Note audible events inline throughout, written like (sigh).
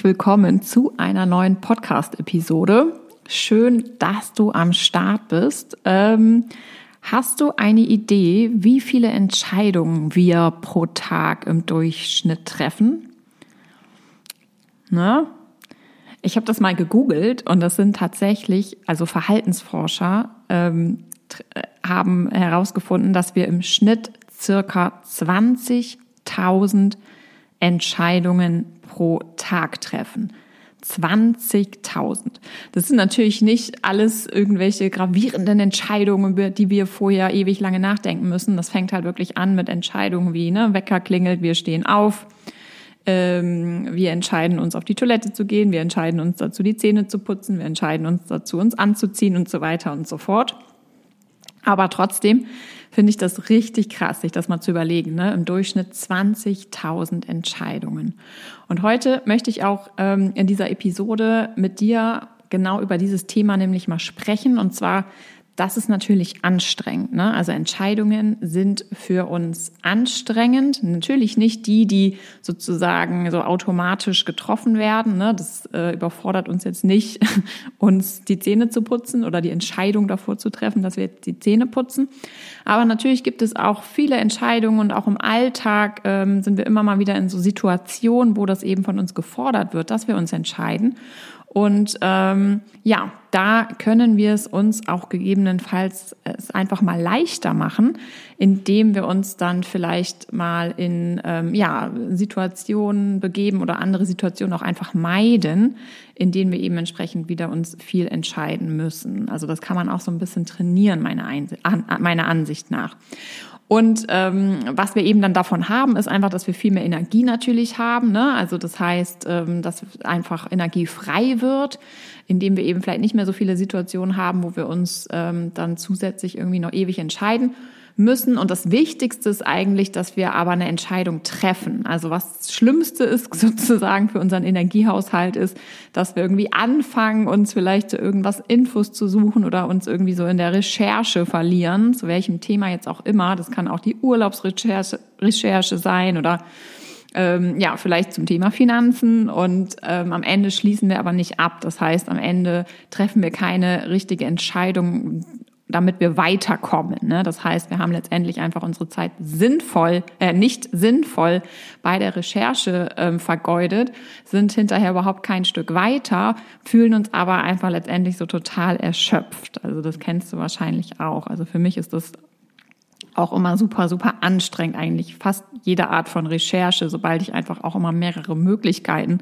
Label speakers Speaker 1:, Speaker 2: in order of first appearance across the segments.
Speaker 1: Herzlich willkommen zu einer neuen Podcast-Episode. Schön, dass du am Start bist. Ähm, hast du eine Idee, wie viele Entscheidungen wir pro Tag im Durchschnitt treffen? Na? Ich habe das mal gegoogelt und das sind tatsächlich, also Verhaltensforscher ähm, äh, haben herausgefunden, dass wir im Schnitt circa 20.000 Entscheidungen pro Tag treffen. 20.000. Das sind natürlich nicht alles irgendwelche gravierenden Entscheidungen, über die wir vorher ewig lange nachdenken müssen. Das fängt halt wirklich an mit Entscheidungen wie, ne, Wecker klingelt, wir stehen auf, ähm, wir entscheiden uns auf die Toilette zu gehen, wir entscheiden uns dazu, die Zähne zu putzen, wir entscheiden uns dazu, uns anzuziehen und so weiter und so fort. Aber trotzdem finde ich das richtig krass, sich das mal zu überlegen. Ne? Im Durchschnitt 20.000 Entscheidungen. Und heute möchte ich auch ähm, in dieser Episode mit dir genau über dieses Thema nämlich mal sprechen. Und zwar das ist natürlich anstrengend. Ne? Also Entscheidungen sind für uns anstrengend. Natürlich nicht die, die sozusagen so automatisch getroffen werden. Ne? Das äh, überfordert uns jetzt nicht, (laughs) uns die Zähne zu putzen oder die Entscheidung davor zu treffen, dass wir jetzt die Zähne putzen. Aber natürlich gibt es auch viele Entscheidungen und auch im Alltag ähm, sind wir immer mal wieder in so Situationen, wo das eben von uns gefordert wird, dass wir uns entscheiden. Und ähm, ja, da können wir es uns auch gegebenenfalls es einfach mal leichter machen, indem wir uns dann vielleicht mal in ähm, ja, Situationen begeben oder andere Situationen auch einfach meiden, in denen wir eben entsprechend wieder uns viel entscheiden müssen. Also das kann man auch so ein bisschen trainieren, meiner Ansicht nach. Und ähm, was wir eben dann davon haben, ist einfach, dass wir viel mehr Energie natürlich haben. Ne? Also das heißt, ähm, dass einfach Energie frei wird, indem wir eben vielleicht nicht mehr so viele Situationen haben, wo wir uns ähm, dann zusätzlich irgendwie noch ewig entscheiden müssen. Und das Wichtigste ist eigentlich, dass wir aber eine Entscheidung treffen. Also was das Schlimmste ist (laughs) sozusagen für unseren Energiehaushalt ist, dass wir irgendwie anfangen, uns vielleicht zu irgendwas Infos zu suchen oder uns irgendwie so in der Recherche verlieren, zu welchem Thema jetzt auch immer. Das kann auch die Urlaubsrecherche Recherche sein oder ähm, ja, vielleicht zum Thema Finanzen und ähm, am Ende schließen wir aber nicht ab. Das heißt, am Ende treffen wir keine richtige Entscheidung damit wir weiterkommen. Ne? Das heißt, wir haben letztendlich einfach unsere Zeit sinnvoll, äh, nicht sinnvoll bei der Recherche ähm, vergeudet, sind hinterher überhaupt kein Stück weiter, fühlen uns aber einfach letztendlich so total erschöpft. Also das kennst du wahrscheinlich auch. Also für mich ist das auch immer super, super anstrengend eigentlich. Fast jede Art von Recherche, sobald ich einfach auch immer mehrere Möglichkeiten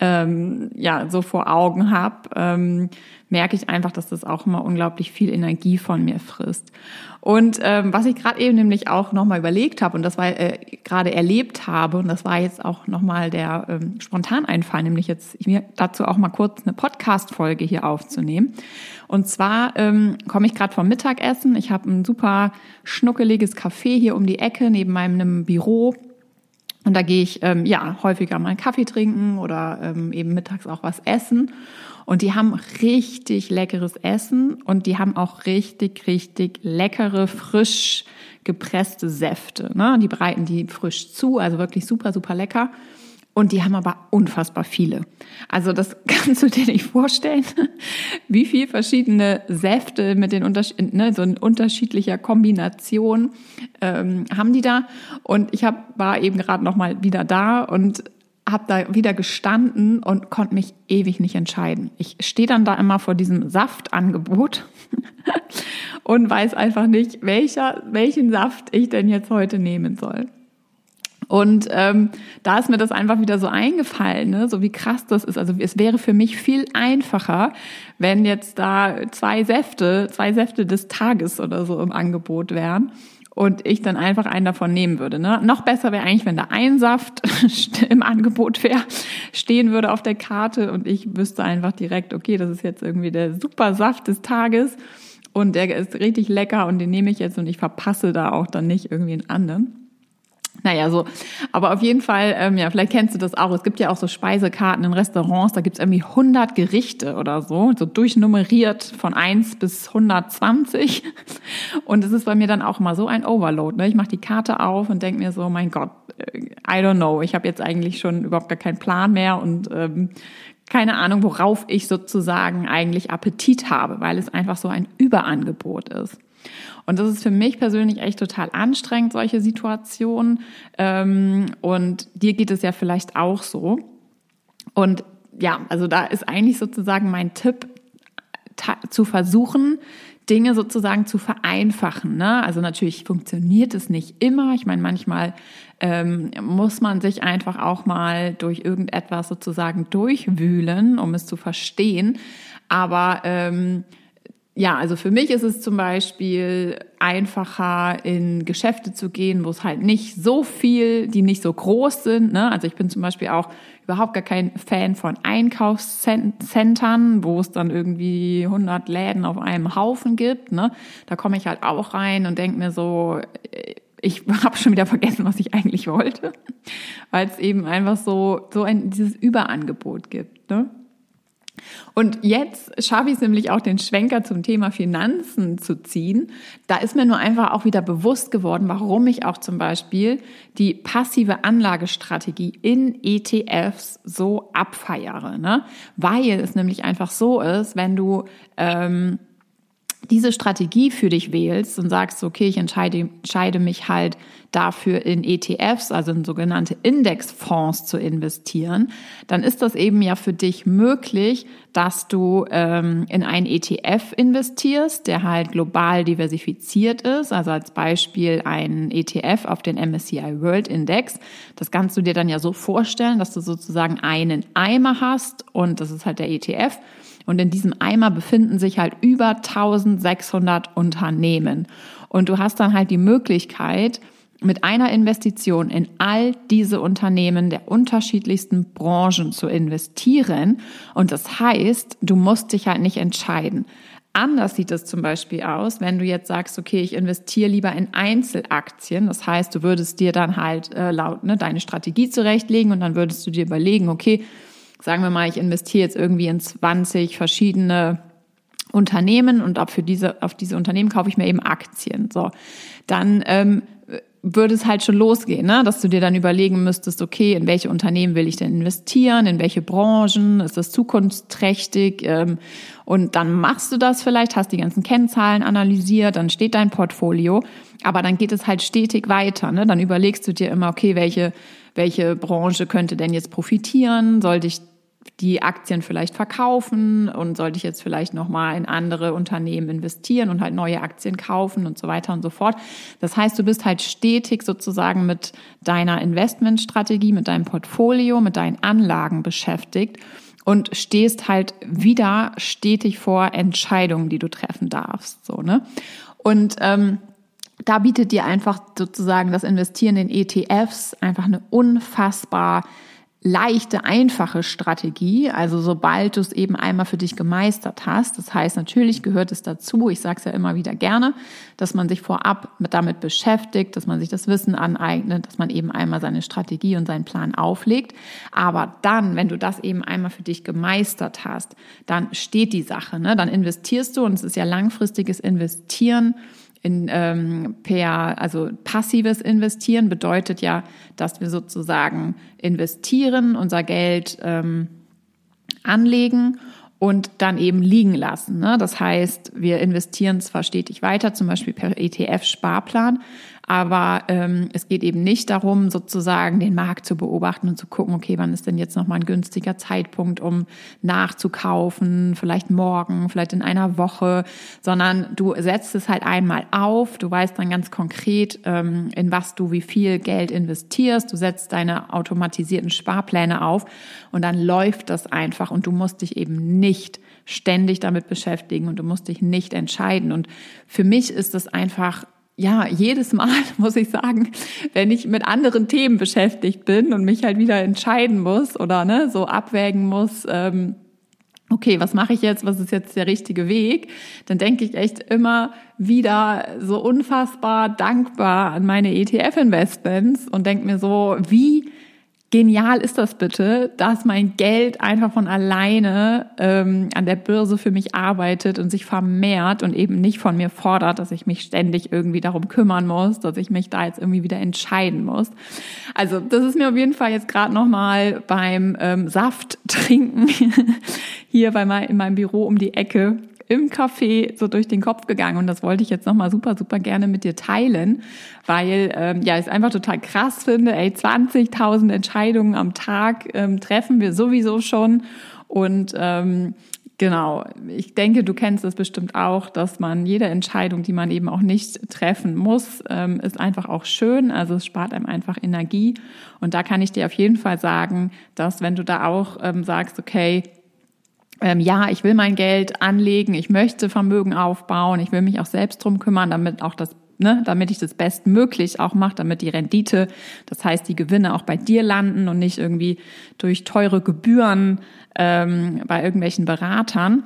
Speaker 1: ähm, ja so vor Augen habe, ähm, merke ich einfach, dass das auch immer unglaublich viel Energie von mir frisst. Und ähm, was ich gerade eben nämlich auch nochmal überlegt habe und das war äh, gerade erlebt habe und das war jetzt auch nochmal der ähm, Spontaneinfall, nämlich jetzt mir dazu auch mal kurz eine Podcast-Folge hier aufzunehmen. Und zwar ähm, komme ich gerade vom Mittagessen. Ich habe ein super schnuckeliges Café hier um die Ecke neben meinem Büro und da gehe ich ähm, ja häufiger mal einen Kaffee trinken oder ähm, eben mittags auch was essen. Und die haben richtig leckeres Essen und die haben auch richtig, richtig leckere, frisch gepresste Säfte. Ne? Die bereiten die frisch zu, also wirklich super, super lecker. Und die haben aber unfassbar viele. Also das (laughs) kannst du dir nicht vorstellen, wie viel verschiedene Säfte mit den Unterschied ne, so in unterschiedlicher Kombination ähm, haben die da. Und ich hab, war eben gerade noch mal wieder da und habe da wieder gestanden und konnte mich ewig nicht entscheiden. Ich stehe dann da immer vor diesem Saftangebot (laughs) und weiß einfach nicht, welcher, welchen Saft ich denn jetzt heute nehmen soll. Und ähm, da ist mir das einfach wieder so eingefallen, ne? so wie krass das ist. Also es wäre für mich viel einfacher, wenn jetzt da zwei Säfte, zwei Säfte des Tages oder so im Angebot wären und ich dann einfach einen davon nehmen würde. Ne? Noch besser wäre eigentlich, wenn da ein Saft (laughs) im Angebot wäre, stehen würde auf der Karte und ich wüsste einfach direkt, okay, das ist jetzt irgendwie der super Saft des Tages und der ist richtig lecker und den nehme ich jetzt und ich verpasse da auch dann nicht irgendwie einen anderen. Naja, so. Aber auf jeden Fall, ähm, ja, vielleicht kennst du das auch. Es gibt ja auch so Speisekarten in Restaurants, da gibt's irgendwie 100 Gerichte oder so, so durchnummeriert von 1 bis 120. Und es ist bei mir dann auch immer so ein Overload. Ne? Ich mache die Karte auf und denk mir so, mein Gott, äh, I don't know. Ich habe jetzt eigentlich schon überhaupt gar keinen Plan mehr und ähm, keine Ahnung, worauf ich sozusagen eigentlich Appetit habe, weil es einfach so ein Überangebot ist. Und das ist für mich persönlich echt total anstrengend, solche Situationen. Ähm, und dir geht es ja vielleicht auch so. Und ja, also da ist eigentlich sozusagen mein Tipp, zu versuchen, Dinge sozusagen zu vereinfachen. Ne? Also natürlich funktioniert es nicht immer. Ich meine, manchmal ähm, muss man sich einfach auch mal durch irgendetwas sozusagen durchwühlen, um es zu verstehen. Aber ähm, ja, also für mich ist es zum Beispiel einfacher, in Geschäfte zu gehen, wo es halt nicht so viel, die nicht so groß sind. Ne? Also ich bin zum Beispiel auch überhaupt gar kein Fan von Einkaufszentren, wo es dann irgendwie 100 Läden auf einem Haufen gibt. Ne? Da komme ich halt auch rein und denke mir so, ich (laughs) habe schon wieder vergessen, was ich eigentlich wollte, (laughs) weil es eben einfach so so ein dieses Überangebot gibt. Ne? Und jetzt schaffe ich es nämlich auch, den Schwenker zum Thema Finanzen zu ziehen. Da ist mir nur einfach auch wieder bewusst geworden, warum ich auch zum Beispiel die passive Anlagestrategie in ETFs so abfeiere. Ne? Weil es nämlich einfach so ist, wenn du ähm, diese Strategie für dich wählst und sagst, okay, ich entscheide, entscheide mich halt dafür in ETFs, also in sogenannte Indexfonds zu investieren, dann ist das eben ja für dich möglich, dass du ähm, in einen ETF investierst, der halt global diversifiziert ist, also als Beispiel ein ETF auf den MSCI World Index. Das kannst du dir dann ja so vorstellen, dass du sozusagen einen Eimer hast und das ist halt der ETF und in diesem Eimer befinden sich halt über 1600 Unternehmen. Und du hast dann halt die Möglichkeit, mit einer Investition in all diese Unternehmen der unterschiedlichsten Branchen zu investieren. Und das heißt, du musst dich halt nicht entscheiden. Anders sieht es zum Beispiel aus, wenn du jetzt sagst, okay, ich investiere lieber in Einzelaktien. Das heißt, du würdest dir dann halt äh, laut ne, deine Strategie zurechtlegen und dann würdest du dir überlegen, okay, sagen wir mal, ich investiere jetzt irgendwie in 20 verschiedene Unternehmen und auf, für diese, auf diese Unternehmen kaufe ich mir eben Aktien. So, dann ähm, würde es halt schon losgehen, ne? dass du dir dann überlegen müsstest, okay, in welche Unternehmen will ich denn investieren, in welche Branchen, ist das zukunftsträchtig? Ähm, und dann machst du das vielleicht, hast die ganzen Kennzahlen analysiert, dann steht dein Portfolio, aber dann geht es halt stetig weiter. Ne? Dann überlegst du dir immer, okay, welche welche Branche könnte denn jetzt profitieren? Sollte ich die Aktien vielleicht verkaufen und sollte ich jetzt vielleicht nochmal in andere Unternehmen investieren und halt neue Aktien kaufen und so weiter und so fort. Das heißt, du bist halt stetig sozusagen mit deiner Investmentstrategie, mit deinem Portfolio, mit deinen Anlagen beschäftigt und stehst halt wieder stetig vor Entscheidungen, die du treffen darfst. So, ne? Und ähm, da bietet dir einfach sozusagen das Investieren in ETFs einfach eine unfassbar leichte, einfache Strategie. Also sobald du es eben einmal für dich gemeistert hast. Das heißt, natürlich gehört es dazu, ich sage es ja immer wieder gerne, dass man sich vorab mit damit beschäftigt, dass man sich das Wissen aneignet, dass man eben einmal seine Strategie und seinen Plan auflegt. Aber dann, wenn du das eben einmal für dich gemeistert hast, dann steht die Sache. Ne? Dann investierst du und es ist ja langfristiges Investieren in, ähm, per, also passives Investieren bedeutet ja, dass wir sozusagen investieren, unser Geld ähm, anlegen und dann eben liegen lassen. Ne? Das heißt, wir investieren zwar stetig weiter, zum Beispiel per ETF-Sparplan, aber ähm, es geht eben nicht darum, sozusagen den Markt zu beobachten und zu gucken, okay, wann ist denn jetzt nochmal ein günstiger Zeitpunkt, um nachzukaufen, vielleicht morgen, vielleicht in einer Woche, sondern du setzt es halt einmal auf, du weißt dann ganz konkret, ähm, in was du wie viel Geld investierst, du setzt deine automatisierten Sparpläne auf und dann läuft das einfach und du musst dich eben nicht ständig damit beschäftigen und du musst dich nicht entscheiden. Und für mich ist das einfach ja, jedes Mal (laughs) muss ich sagen, wenn ich mit anderen Themen beschäftigt bin und mich halt wieder entscheiden muss oder ne, so abwägen muss, ähm, okay, was mache ich jetzt, was ist jetzt der richtige Weg, dann denke ich echt immer wieder so unfassbar dankbar an meine ETF-Investments und denke mir so, wie genial ist das bitte, dass mein Geld einfach von alleine ähm, an der Börse für mich arbeitet und sich vermehrt und eben nicht von mir fordert, dass ich mich ständig irgendwie darum kümmern muss, dass ich mich da jetzt irgendwie wieder entscheiden muss. Also das ist mir auf jeden Fall jetzt gerade nochmal beim ähm, Saft trinken (laughs) hier bei mein, in meinem Büro um die Ecke im Café so durch den Kopf gegangen und das wollte ich jetzt nochmal super, super gerne mit dir teilen, weil ähm, ja, ich einfach total krass finde, ey, 20.000 Entscheidungen am Tag ähm, treffen wir sowieso schon und ähm, Genau, ich denke, du kennst es bestimmt auch, dass man jede Entscheidung, die man eben auch nicht treffen muss, ähm, ist einfach auch schön. Also es spart einem einfach Energie. Und da kann ich dir auf jeden Fall sagen, dass wenn du da auch ähm, sagst, okay, ähm, ja, ich will mein Geld anlegen, ich möchte Vermögen aufbauen, ich will mich auch selbst drum kümmern, damit auch das Ne, damit ich das bestmöglich auch mache, damit die Rendite, das heißt die Gewinne auch bei dir landen und nicht irgendwie durch teure Gebühren ähm, bei irgendwelchen Beratern,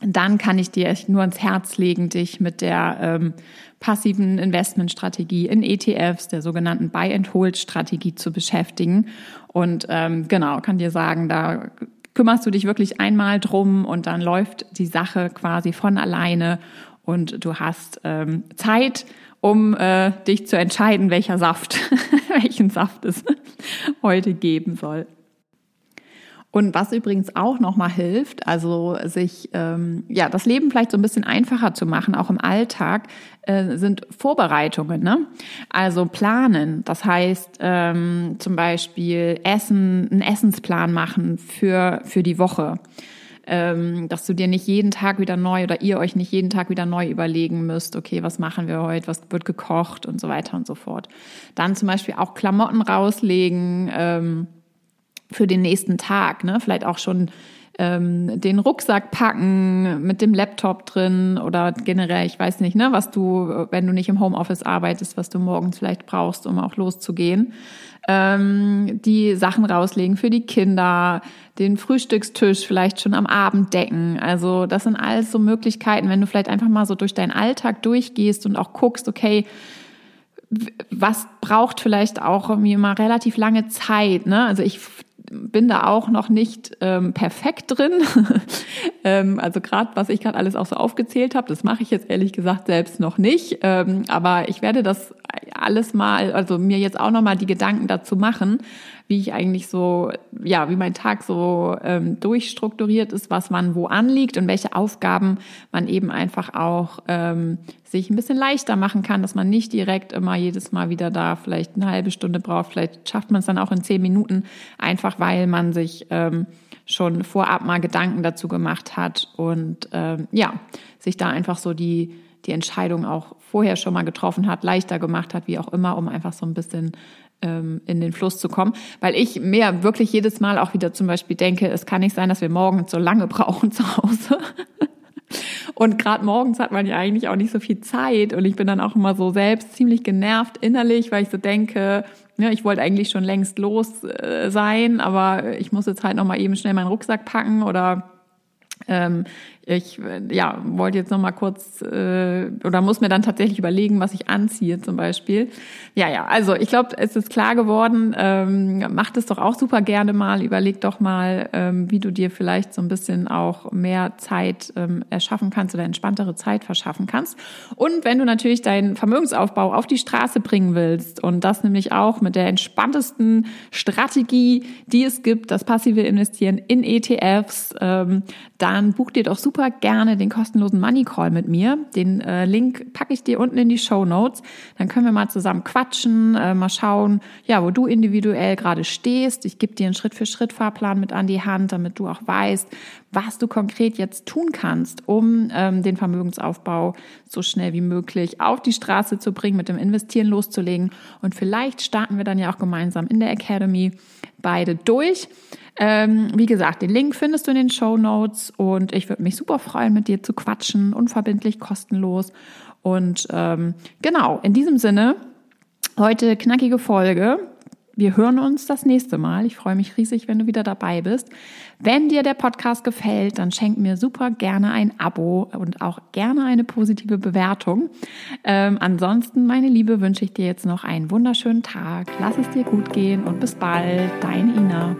Speaker 1: dann kann ich dir nur ans Herz legen, dich mit der ähm, passiven Investmentstrategie in ETFs, der sogenannten Buy-and-Hold-Strategie zu beschäftigen. Und ähm, genau, kann dir sagen, da kümmerst du dich wirklich einmal drum und dann läuft die Sache quasi von alleine und du hast ähm, Zeit, um äh, dich zu entscheiden, welcher Saft, (laughs) welchen Saft es (laughs) heute geben soll. Und was übrigens auch nochmal hilft, also sich ähm, ja das Leben vielleicht so ein bisschen einfacher zu machen, auch im Alltag, äh, sind Vorbereitungen. Ne? Also planen, das heißt ähm, zum Beispiel Essen, einen Essensplan machen für für die Woche. Ähm, dass du dir nicht jeden Tag wieder neu oder ihr euch nicht jeden Tag wieder neu überlegen müsst, okay, was machen wir heute, was wird gekocht und so weiter und so fort. Dann zum Beispiel auch Klamotten rauslegen. Ähm, für den nächsten Tag. Ne? Vielleicht auch schon ähm, den Rucksack packen mit dem Laptop drin oder generell, ich weiß nicht, ne, was du, wenn du nicht im Homeoffice arbeitest, was du morgens vielleicht brauchst, um auch loszugehen. Ähm, die Sachen rauslegen für die Kinder, den Frühstückstisch vielleicht schon am Abend decken. Also das sind alles so Möglichkeiten, wenn du vielleicht einfach mal so durch deinen Alltag durchgehst und auch guckst, okay, was braucht vielleicht auch irgendwie mal relativ lange Zeit. Ne? Also ich bin da auch noch nicht ähm, perfekt drin. (laughs) ähm, also gerade, was ich gerade alles auch so aufgezählt habe, das mache ich jetzt ehrlich gesagt selbst noch nicht. Ähm, aber ich werde das alles mal, also mir jetzt auch noch mal die Gedanken dazu machen, wie ich eigentlich so, ja, wie mein Tag so ähm, durchstrukturiert ist, was man wo anliegt und welche Aufgaben man eben einfach auch ähm, sich ein bisschen leichter machen kann, dass man nicht direkt immer jedes Mal wieder da vielleicht eine halbe Stunde braucht. Vielleicht schafft man es dann auch in zehn Minuten, einfach weil man sich ähm, schon vorab mal Gedanken dazu gemacht hat und ähm, ja, sich da einfach so die die Entscheidung auch vorher schon mal getroffen hat, leichter gemacht hat, wie auch immer, um einfach so ein bisschen ähm, in den Fluss zu kommen. Weil ich mir wirklich jedes Mal auch wieder zum Beispiel denke, es kann nicht sein, dass wir morgens so lange (laughs) brauchen zu Hause. Und gerade morgens hat man ja eigentlich auch nicht so viel Zeit. Und ich bin dann auch immer so selbst ziemlich genervt innerlich, weil ich so denke, ja, ich wollte eigentlich schon längst los äh, sein, aber ich muss jetzt halt noch mal eben schnell meinen Rucksack packen oder ähm, ich ja, wollte jetzt noch mal kurz äh, oder muss mir dann tatsächlich überlegen, was ich anziehe zum Beispiel. Ja, ja, also ich glaube, es ist klar geworden. Ähm, mach das doch auch super gerne mal. Überleg doch mal, ähm, wie du dir vielleicht so ein bisschen auch mehr Zeit ähm, erschaffen kannst oder entspanntere Zeit verschaffen kannst. Und wenn du natürlich deinen Vermögensaufbau auf die Straße bringen willst und das nämlich auch mit der entspanntesten Strategie, die es gibt, das passive Investieren in ETFs, ähm, dann buch dir doch super super gerne den kostenlosen Money Call mit mir. Den äh, Link packe ich dir unten in die Show Notes. Dann können wir mal zusammen quatschen, äh, mal schauen, ja, wo du individuell gerade stehst. Ich gebe dir einen Schritt für Schritt Fahrplan mit an die Hand, damit du auch weißt, was du konkret jetzt tun kannst, um ähm, den Vermögensaufbau so schnell wie möglich auf die Straße zu bringen, mit dem Investieren loszulegen. Und vielleicht starten wir dann ja auch gemeinsam in der Academy beide durch. Ähm, wie gesagt, den Link findest du in den Show Notes und ich würde mich super freuen, mit dir zu quatschen, unverbindlich, kostenlos. Und ähm, genau, in diesem Sinne, heute knackige Folge. Wir hören uns das nächste Mal. Ich freue mich riesig, wenn du wieder dabei bist. Wenn dir der Podcast gefällt, dann schenk mir super gerne ein Abo und auch gerne eine positive Bewertung. Ähm, ansonsten, meine Liebe, wünsche ich dir jetzt noch einen wunderschönen Tag. Lass es dir gut gehen und bis bald. Dein Ina.